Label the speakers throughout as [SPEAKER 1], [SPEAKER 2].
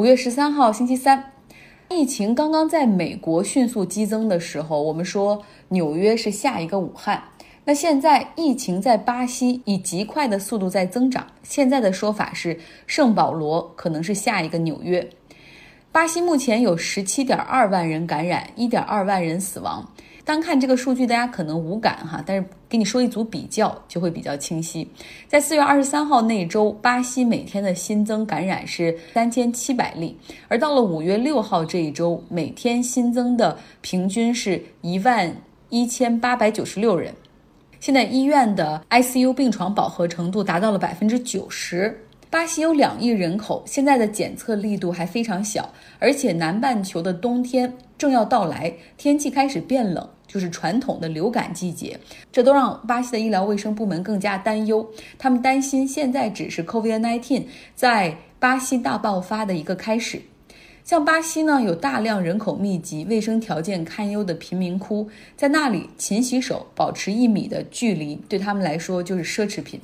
[SPEAKER 1] 五月十三号，星期三，疫情刚刚在美国迅速激增的时候，我们说纽约是下一个武汉。那现在疫情在巴西以极快的速度在增长，现在的说法是圣保罗可能是下一个纽约。巴西目前有十七点二万人感染，一点二万人死亡。单看这个数据，大家可能无感哈，但是给你说一组比较，就会比较清晰。在四月二十三号那一周，巴西每天的新增感染是三千七百例，而到了五月六号这一周，每天新增的平均是一万一千八百九十六人。现在医院的 ICU 病床饱和程度达到了百分之九十。巴西有两亿人口，现在的检测力度还非常小，而且南半球的冬天正要到来，天气开始变冷。就是传统的流感季节，这都让巴西的医疗卫生部门更加担忧。他们担心现在只是 COVID-19 在巴西大爆发的一个开始。像巴西呢，有大量人口密集、卫生条件堪忧的贫民窟，在那里勤洗手、保持一米的距离，对他们来说就是奢侈品。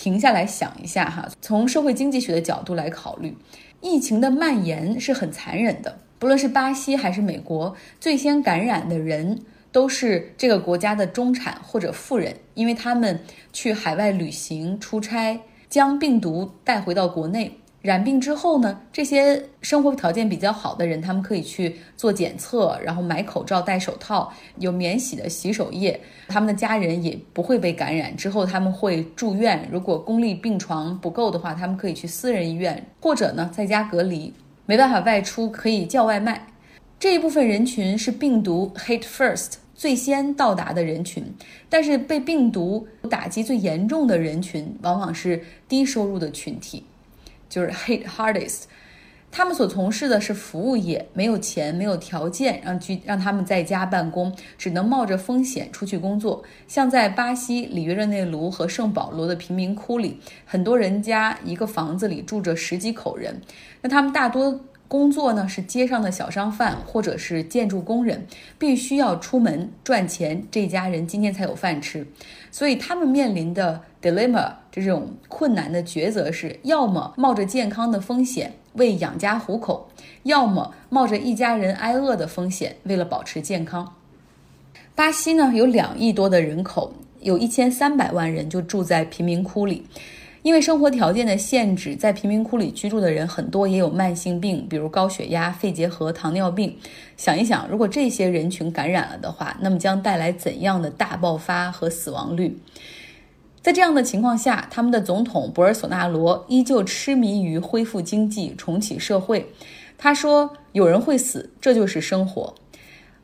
[SPEAKER 1] 停下来想一下哈，从社会经济学的角度来考虑，疫情的蔓延是很残忍的。不论是巴西还是美国，最先感染的人。都是这个国家的中产或者富人，因为他们去海外旅行、出差，将病毒带回到国内。染病之后呢，这些生活条件比较好的人，他们可以去做检测，然后买口罩、戴手套，有免洗的洗手液，他们的家人也不会被感染。之后他们会住院，如果公立病床不够的话，他们可以去私人医院，或者呢在家隔离，没办法外出可以叫外卖。这一部分人群是病毒 hit first 最先到达的人群，但是被病毒打击最严重的人群往往是低收入的群体，就是 hit hardest。他们所从事的是服务业，没有钱，没有条件让居让他们在家办公，只能冒着风险出去工作。像在巴西里约热内卢和圣保罗的贫民窟里，很多人家一个房子里住着十几口人，那他们大多。工作呢是街上的小商贩或者是建筑工人，必须要出门赚钱，这家人今天才有饭吃。所以他们面临的 dilemma 这种困难的抉择是：要么冒着健康的风险为养家糊口，要么冒着一家人挨饿的风险为了保持健康。巴西呢有两亿多的人口，有一千三百万人就住在贫民窟里。因为生活条件的限制，在贫民窟里居住的人很多也有慢性病，比如高血压、肺结核、糖尿病。想一想，如果这些人群感染了的话，那么将带来怎样的大爆发和死亡率？在这样的情况下，他们的总统博尔索纳罗依旧痴迷于恢复经济、重启社会。他说：“有人会死，这就是生活。”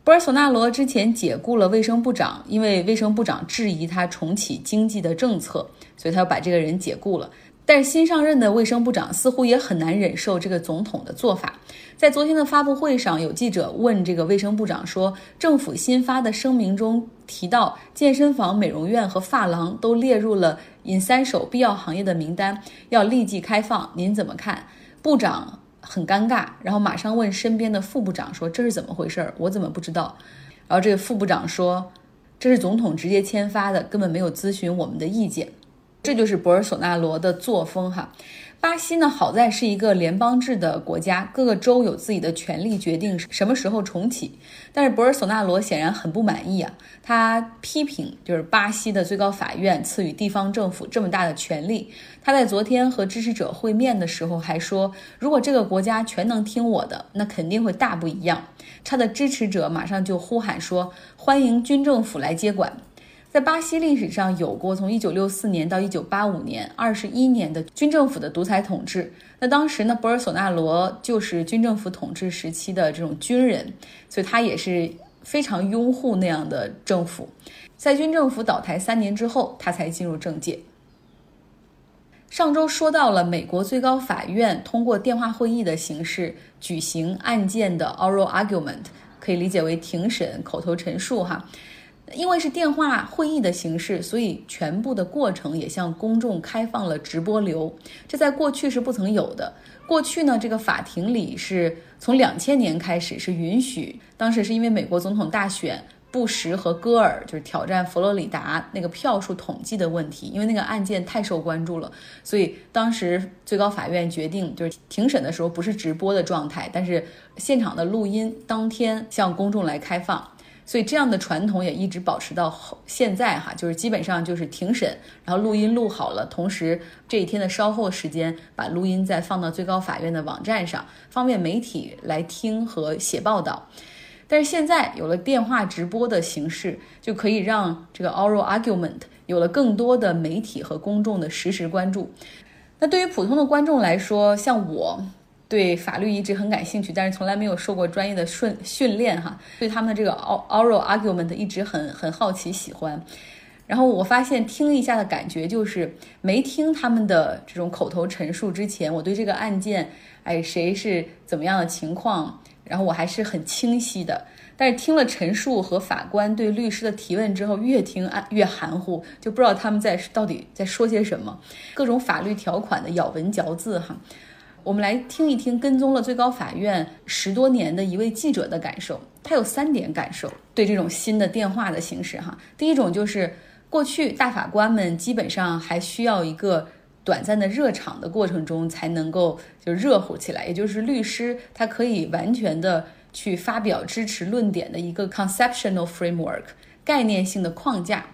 [SPEAKER 1] 博尔索纳罗之前解雇了卫生部长，因为卫生部长质疑他重启经济的政策，所以他要把这个人解雇了。但是新上任的卫生部长似乎也很难忍受这个总统的做法。在昨天的发布会上，有记者问这个卫生部长说：“政府新发的声明中提到，健身房、美容院和发廊都列入了隐三手必要行业的名单，要立即开放，您怎么看？”部长。很尴尬，然后马上问身边的副部长说：“这是怎么回事？我怎么不知道？”然后这个副部长说：“这是总统直接签发的，根本没有咨询我们的意见。”这就是博尔索纳罗的作风哈。巴西呢，好在是一个联邦制的国家，各个州有自己的权利决定什么时候重启。但是博尔索纳罗显然很不满意啊，他批评就是巴西的最高法院赐予地方政府这么大的权利。他在昨天和支持者会面的时候还说，如果这个国家全能听我的，那肯定会大不一样。他的支持者马上就呼喊说，欢迎军政府来接管。在巴西历史上有过从一九六四年到一九八五年二十一年的军政府的独裁统治。那当时呢，博尔索纳罗就是军政府统治时期的这种军人，所以他也是非常拥护那样的政府。在军政府倒台三年之后，他才进入政界。上周说到了美国最高法院通过电话会议的形式举行案件的 oral argument，可以理解为庭审、口头陈述，哈。因为是电话会议的形式，所以全部的过程也向公众开放了直播流，这在过去是不曾有的。过去呢，这个法庭里是从两千年开始是允许，当时是因为美国总统大选。布什和戈尔就是挑战佛罗里达那个票数统计的问题，因为那个案件太受关注了，所以当时最高法院决定就是庭审的时候不是直播的状态，但是现场的录音当天向公众来开放。所以这样的传统也一直保持到现在哈，就是基本上就是庭审，然后录音录好了，同时这一天的稍后时间把录音再放到最高法院的网站上，方便媒体来听和写报道。但是现在有了电话直播的形式，就可以让这个 oral argument 有了更多的媒体和公众的实时关注。那对于普通的观众来说，像我。对法律一直很感兴趣，但是从来没有受过专业的训训练哈。对他们的这个 oral argument 一直很很好奇喜欢。然后我发现听一下的感觉就是，没听他们的这种口头陈述之前，我对这个案件，哎，谁是怎么样的情况，然后我还是很清晰的。但是听了陈述和法官对律师的提问之后，越听越含糊，就不知道他们在到底在说些什么，各种法律条款的咬文嚼字哈。我们来听一听跟踪了最高法院十多年的一位记者的感受。他有三点感受，对这种新的电话的形式，哈，第一种就是过去大法官们基本上还需要一个短暂的热场的过程中才能够就热乎起来，也就是律师他可以完全的去发表支持论点的一个 conceptual framework 概念性的框架。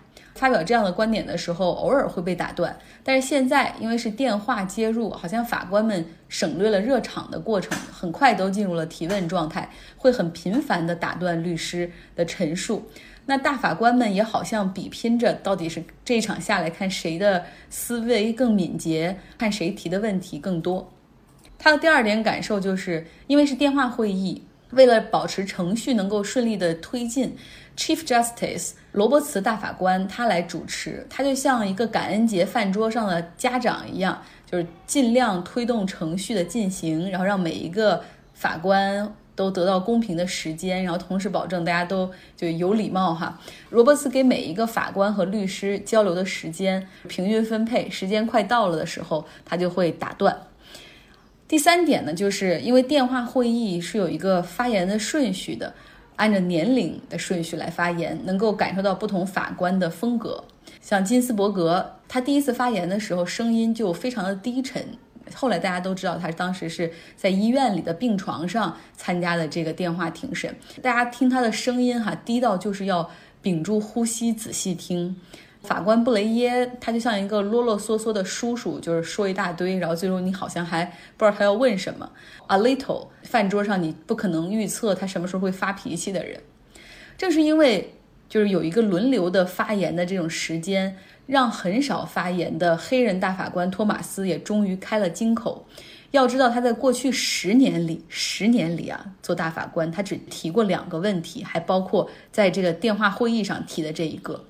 [SPEAKER 1] 发表这样的观点的时候，偶尔会被打断。但是现在，因为是电话接入，好像法官们省略了热场的过程，很快都进入了提问状态，会很频繁地打断律师的陈述。那大法官们也好像比拼着，到底是这一场下来看谁的思维更敏捷，看谁提的问题更多。他的第二点感受就是，因为是电话会议，为了保持程序能够顺利的推进。Chief Justice 罗伯茨大法官他来主持，他就像一个感恩节饭桌上的家长一样，就是尽量推动程序的进行，然后让每一个法官都得到公平的时间，然后同时保证大家都就有礼貌哈。罗伯茨给每一个法官和律师交流的时间平均分配，时间快到了的时候，他就会打断。第三点呢，就是因为电话会议是有一个发言的顺序的。按照年龄的顺序来发言，能够感受到不同法官的风格。像金斯伯格，他第一次发言的时候声音就非常的低沉。后来大家都知道，他当时是在医院里的病床上参加的这个电话庭审。大家听他的声音哈，低到就是要屏住呼吸仔细听。法官布雷耶，他就像一个啰啰嗦嗦的叔叔，就是说一大堆，然后最终你好像还不知道他要问什么。A little，饭桌上你不可能预测他什么时候会发脾气的人。正是因为就是有一个轮流的发言的这种时间，让很少发言的黑人大法官托马斯也终于开了金口。要知道他在过去十年里，十年里啊做大法官，他只提过两个问题，还包括在这个电话会议上提的这一个。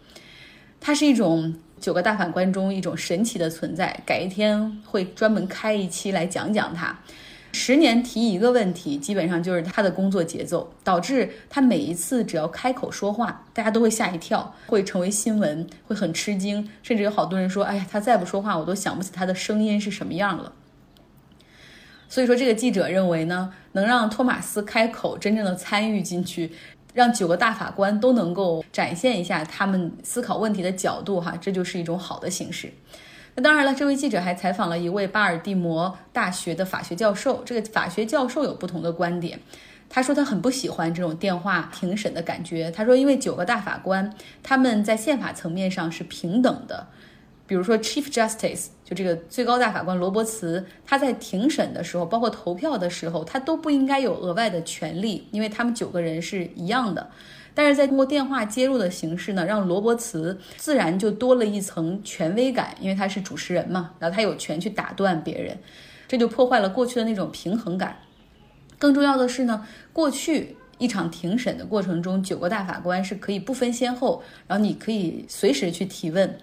[SPEAKER 1] 它是一种九个大法官中一种神奇的存在，改一天会专门开一期来讲讲它。十年提一个问题，基本上就是他的工作节奏，导致他每一次只要开口说话，大家都会吓一跳，会成为新闻，会很吃惊，甚至有好多人说：“哎呀，他再不说话，我都想不起他的声音是什么样了。”所以说，这个记者认为呢，能让托马斯开口，真正的参与进去。让九个大法官都能够展现一下他们思考问题的角度，哈，这就是一种好的形式。那当然了，这位记者还采访了一位巴尔的摩大学的法学教授。这个法学教授有不同的观点，他说他很不喜欢这种电话庭审的感觉。他说，因为九个大法官他们在宪法层面上是平等的。比如说，Chief Justice 就这个最高大法官罗伯茨，他在庭审的时候，包括投票的时候，他都不应该有额外的权利，因为他们九个人是一样的。但是在通过电话接入的形式呢，让罗伯茨自然就多了一层权威感，因为他是主持人嘛，然后他有权去打断别人，这就破坏了过去的那种平衡感。更重要的是呢，过去一场庭审的过程中，九个大法官是可以不分先后，然后你可以随时去提问。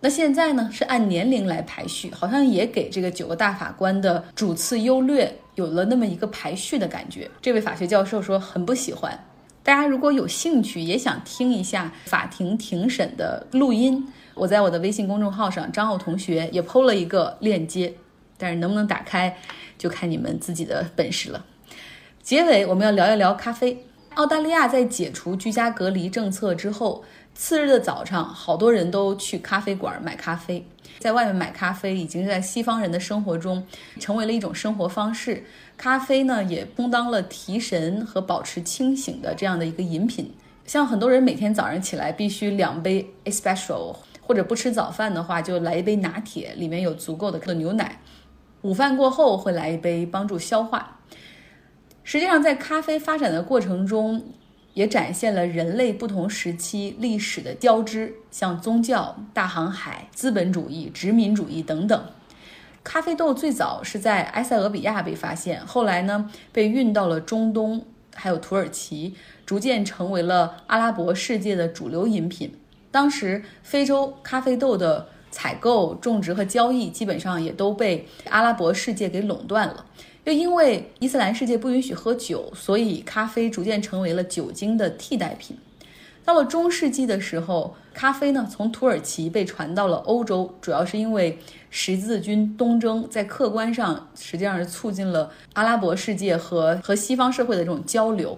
[SPEAKER 1] 那现在呢，是按年龄来排序，好像也给这个九个大法官的主次优劣有了那么一个排序的感觉。这位法学教授说很不喜欢。大家如果有兴趣，也想听一下法庭庭审的录音，我在我的微信公众号上，张奥同学也抛了一个链接，但是能不能打开，就看你们自己的本事了。结尾我们要聊一聊咖啡。澳大利亚在解除居家隔离政策之后，次日的早上，好多人都去咖啡馆买咖啡。在外面买咖啡已经在西方人的生活中成为了一种生活方式。咖啡呢，也充当了提神和保持清醒的这样的一个饮品。像很多人每天早上起来必须两杯 espresso，或者不吃早饭的话就来一杯拿铁，里面有足够的牛奶。午饭过后会来一杯，帮助消化。实际上，在咖啡发展的过程中，也展现了人类不同时期历史的交织，像宗教、大航海、资本主义、殖民主义等等。咖啡豆最早是在埃塞俄比亚被发现，后来呢被运到了中东，还有土耳其，逐渐成为了阿拉伯世界的主流饮品。当时，非洲咖啡豆的采购、种植和交易基本上也都被阿拉伯世界给垄断了。又因为伊斯兰世界不允许喝酒，所以咖啡逐渐成为了酒精的替代品。到了中世纪的时候，咖啡呢从土耳其被传到了欧洲，主要是因为十字军东征，在客观上实际上是促进了阿拉伯世界和和西方社会的这种交流。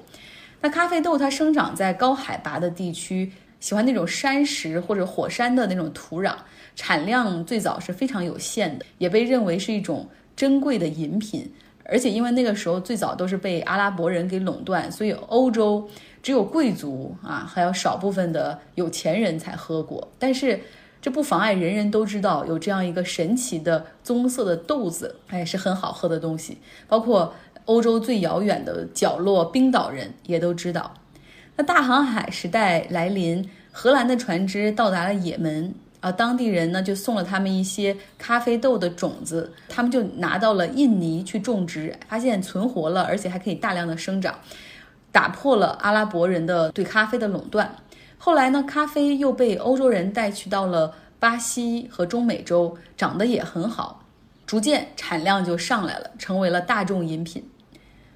[SPEAKER 1] 那咖啡豆它生长在高海拔的地区，喜欢那种山石或者火山的那种土壤，产量最早是非常有限的，也被认为是一种珍贵的饮品。而且因为那个时候最早都是被阿拉伯人给垄断，所以欧洲只有贵族啊，还有少部分的有钱人才喝过。但是这不妨碍人人都知道有这样一个神奇的棕色的豆子，哎，是很好喝的东西。包括欧洲最遥远的角落，冰岛人也都知道。那大航海时代来临，荷兰的船只到达了也门。啊，当地人呢就送了他们一些咖啡豆的种子，他们就拿到了印尼去种植，发现存活了，而且还可以大量的生长，打破了阿拉伯人的对咖啡的垄断。后来呢，咖啡又被欧洲人带去到了巴西和中美洲，长得也很好，逐渐产量就上来了，成为了大众饮品。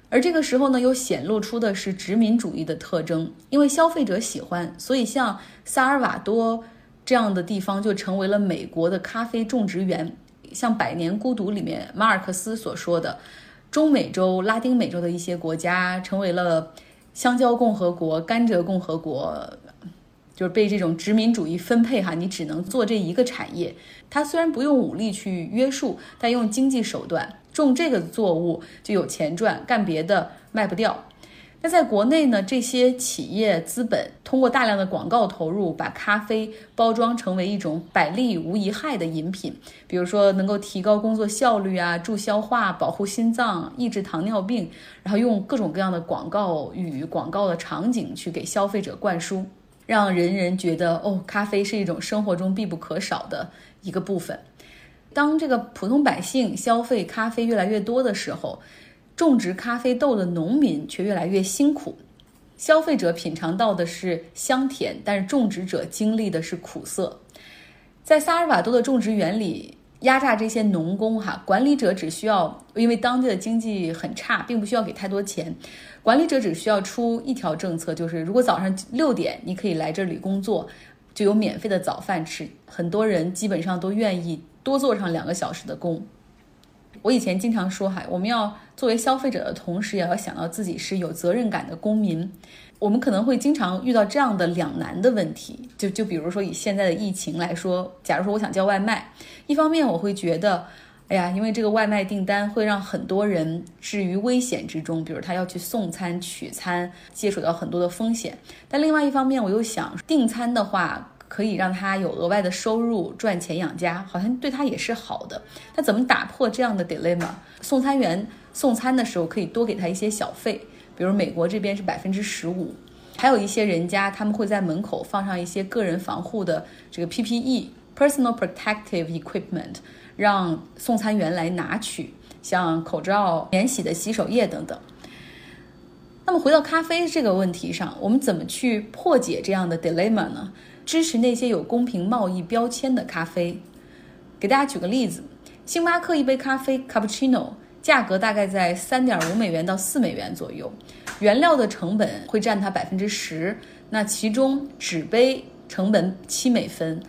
[SPEAKER 1] 而这个时候呢，又显露出的是殖民主义的特征，因为消费者喜欢，所以像萨尔瓦多。这样的地方就成为了美国的咖啡种植园，像《百年孤独》里面马尔克斯所说的，中美洲、拉丁美洲的一些国家成为了香蕉共和国、甘蔗共和国，就是被这种殖民主义分配哈，你只能做这一个产业。它虽然不用武力去约束，但用经济手段种这个作物就有钱赚，干别的卖不掉。那在国内呢，这些企业资本通过大量的广告投入，把咖啡包装成为一种百利无一害的饮品，比如说能够提高工作效率啊，助消化、保护心脏、抑制糖尿病，然后用各种各样的广告语、广告的场景去给消费者灌输，让人人觉得哦，咖啡是一种生活中必不可少的一个部分。当这个普通百姓消费咖啡越来越多的时候，种植咖啡豆的农民却越来越辛苦，消费者品尝到的是香甜，但是种植者经历的是苦涩。在萨尔瓦多的种植园里，压榨这些农工，哈，管理者只需要，因为当地的经济很差，并不需要给太多钱，管理者只需要出一条政策，就是如果早上六点你可以来这里工作，就有免费的早饭吃。很多人基本上都愿意多做上两个小时的工。我以前经常说，哈，我们要作为消费者的同时，也要想到自己是有责任感的公民。我们可能会经常遇到这样的两难的问题，就就比如说以现在的疫情来说，假如说我想叫外卖，一方面我会觉得，哎呀，因为这个外卖订单会让很多人置于危险之中，比如他要去送餐、取餐，接触到很多的风险。但另外一方面，我又想订餐的话。可以让他有额外的收入，赚钱养家，好像对他也是好的。那怎么打破这样的 dilemma？送餐员送餐的时候可以多给他一些小费，比如美国这边是百分之十五。还有一些人家他们会在门口放上一些个人防护的这个 PPE（personal protective equipment），让送餐员来拿取，像口罩、免洗的洗手液等等。那么回到咖啡这个问题上，我们怎么去破解这样的 dilemma 呢？支持那些有公平贸易标签的咖啡。给大家举个例子，星巴克一杯咖啡 cappuccino 价格大概在三点五美元到四美元左右，原料的成本会占它百分之十，那其中纸杯成本七美分，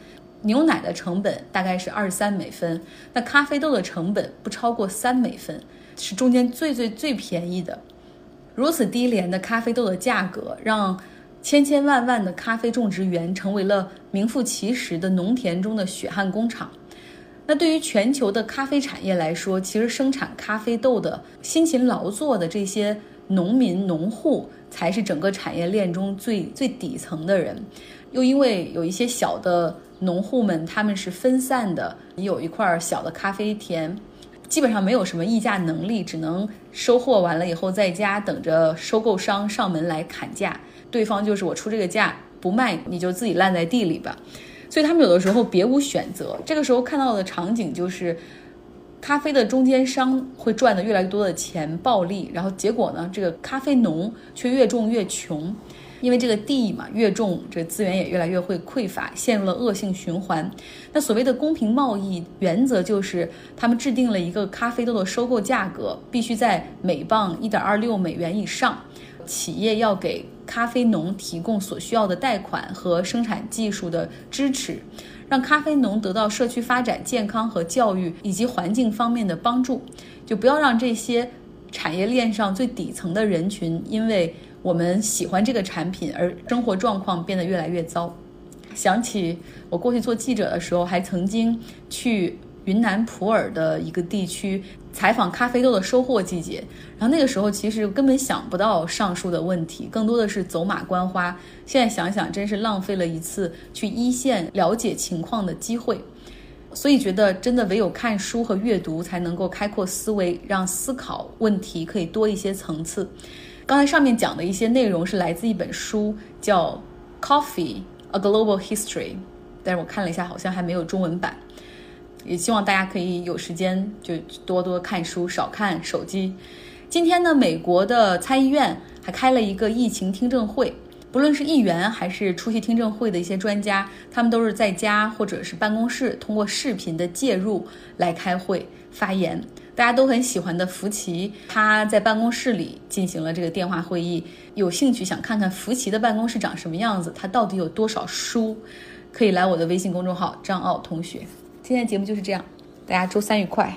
[SPEAKER 1] 牛奶的成本大概是二十三美分，那咖啡豆的成本不超过三美分，是中间最最最便宜的。如此低廉的咖啡豆的价格，让千千万万的咖啡种植园成为了名副其实的农田中的血汗工厂。那对于全球的咖啡产业来说，其实生产咖啡豆的辛勤劳作的这些农民、农户，才是整个产业链中最最底层的人。又因为有一些小的农户们，他们是分散的，你有一块小的咖啡田，基本上没有什么议价能力，只能收获完了以后在家等着收购商上门来砍价。对方就是我出这个价不卖，你就自己烂在地里吧。所以他们有的时候别无选择。这个时候看到的场景就是，咖啡的中间商会赚的越来越多的钱暴利，然后结果呢，这个咖啡农却越种越穷，因为这个地嘛越种，这资源也越来越会匮乏，陷入了恶性循环。那所谓的公平贸易原则就是，他们制定了一个咖啡豆的收购价格必须在每磅一点二六美元以上，企业要给。咖啡农提供所需要的贷款和生产技术的支持，让咖啡农得到社区发展、健康和教育以及环境方面的帮助。就不要让这些产业链上最底层的人群，因为我们喜欢这个产品而生活状况变得越来越糟。想起我过去做记者的时候，还曾经去。云南普洱的一个地区采访咖啡豆的收获季节，然后那个时候其实根本想不到上述的问题，更多的是走马观花。现在想想，真是浪费了一次去一线了解情况的机会。所以觉得真的唯有看书和阅读才能够开阔思维，让思考问题可以多一些层次。刚才上面讲的一些内容是来自一本书，叫《Coffee: A Global History》，但是我看了一下，好像还没有中文版。也希望大家可以有时间就多多看书，少看手机。今天呢，美国的参议院还开了一个疫情听证会，不论是议员还是出席听证会的一些专家，他们都是在家或者是办公室通过视频的介入来开会发言。大家都很喜欢的福奇，他在办公室里进行了这个电话会议。有兴趣想看看福奇的办公室长什么样子，他到底有多少书，可以来我的微信公众号张傲同学。今天的节目就是这样，大家周三愉快。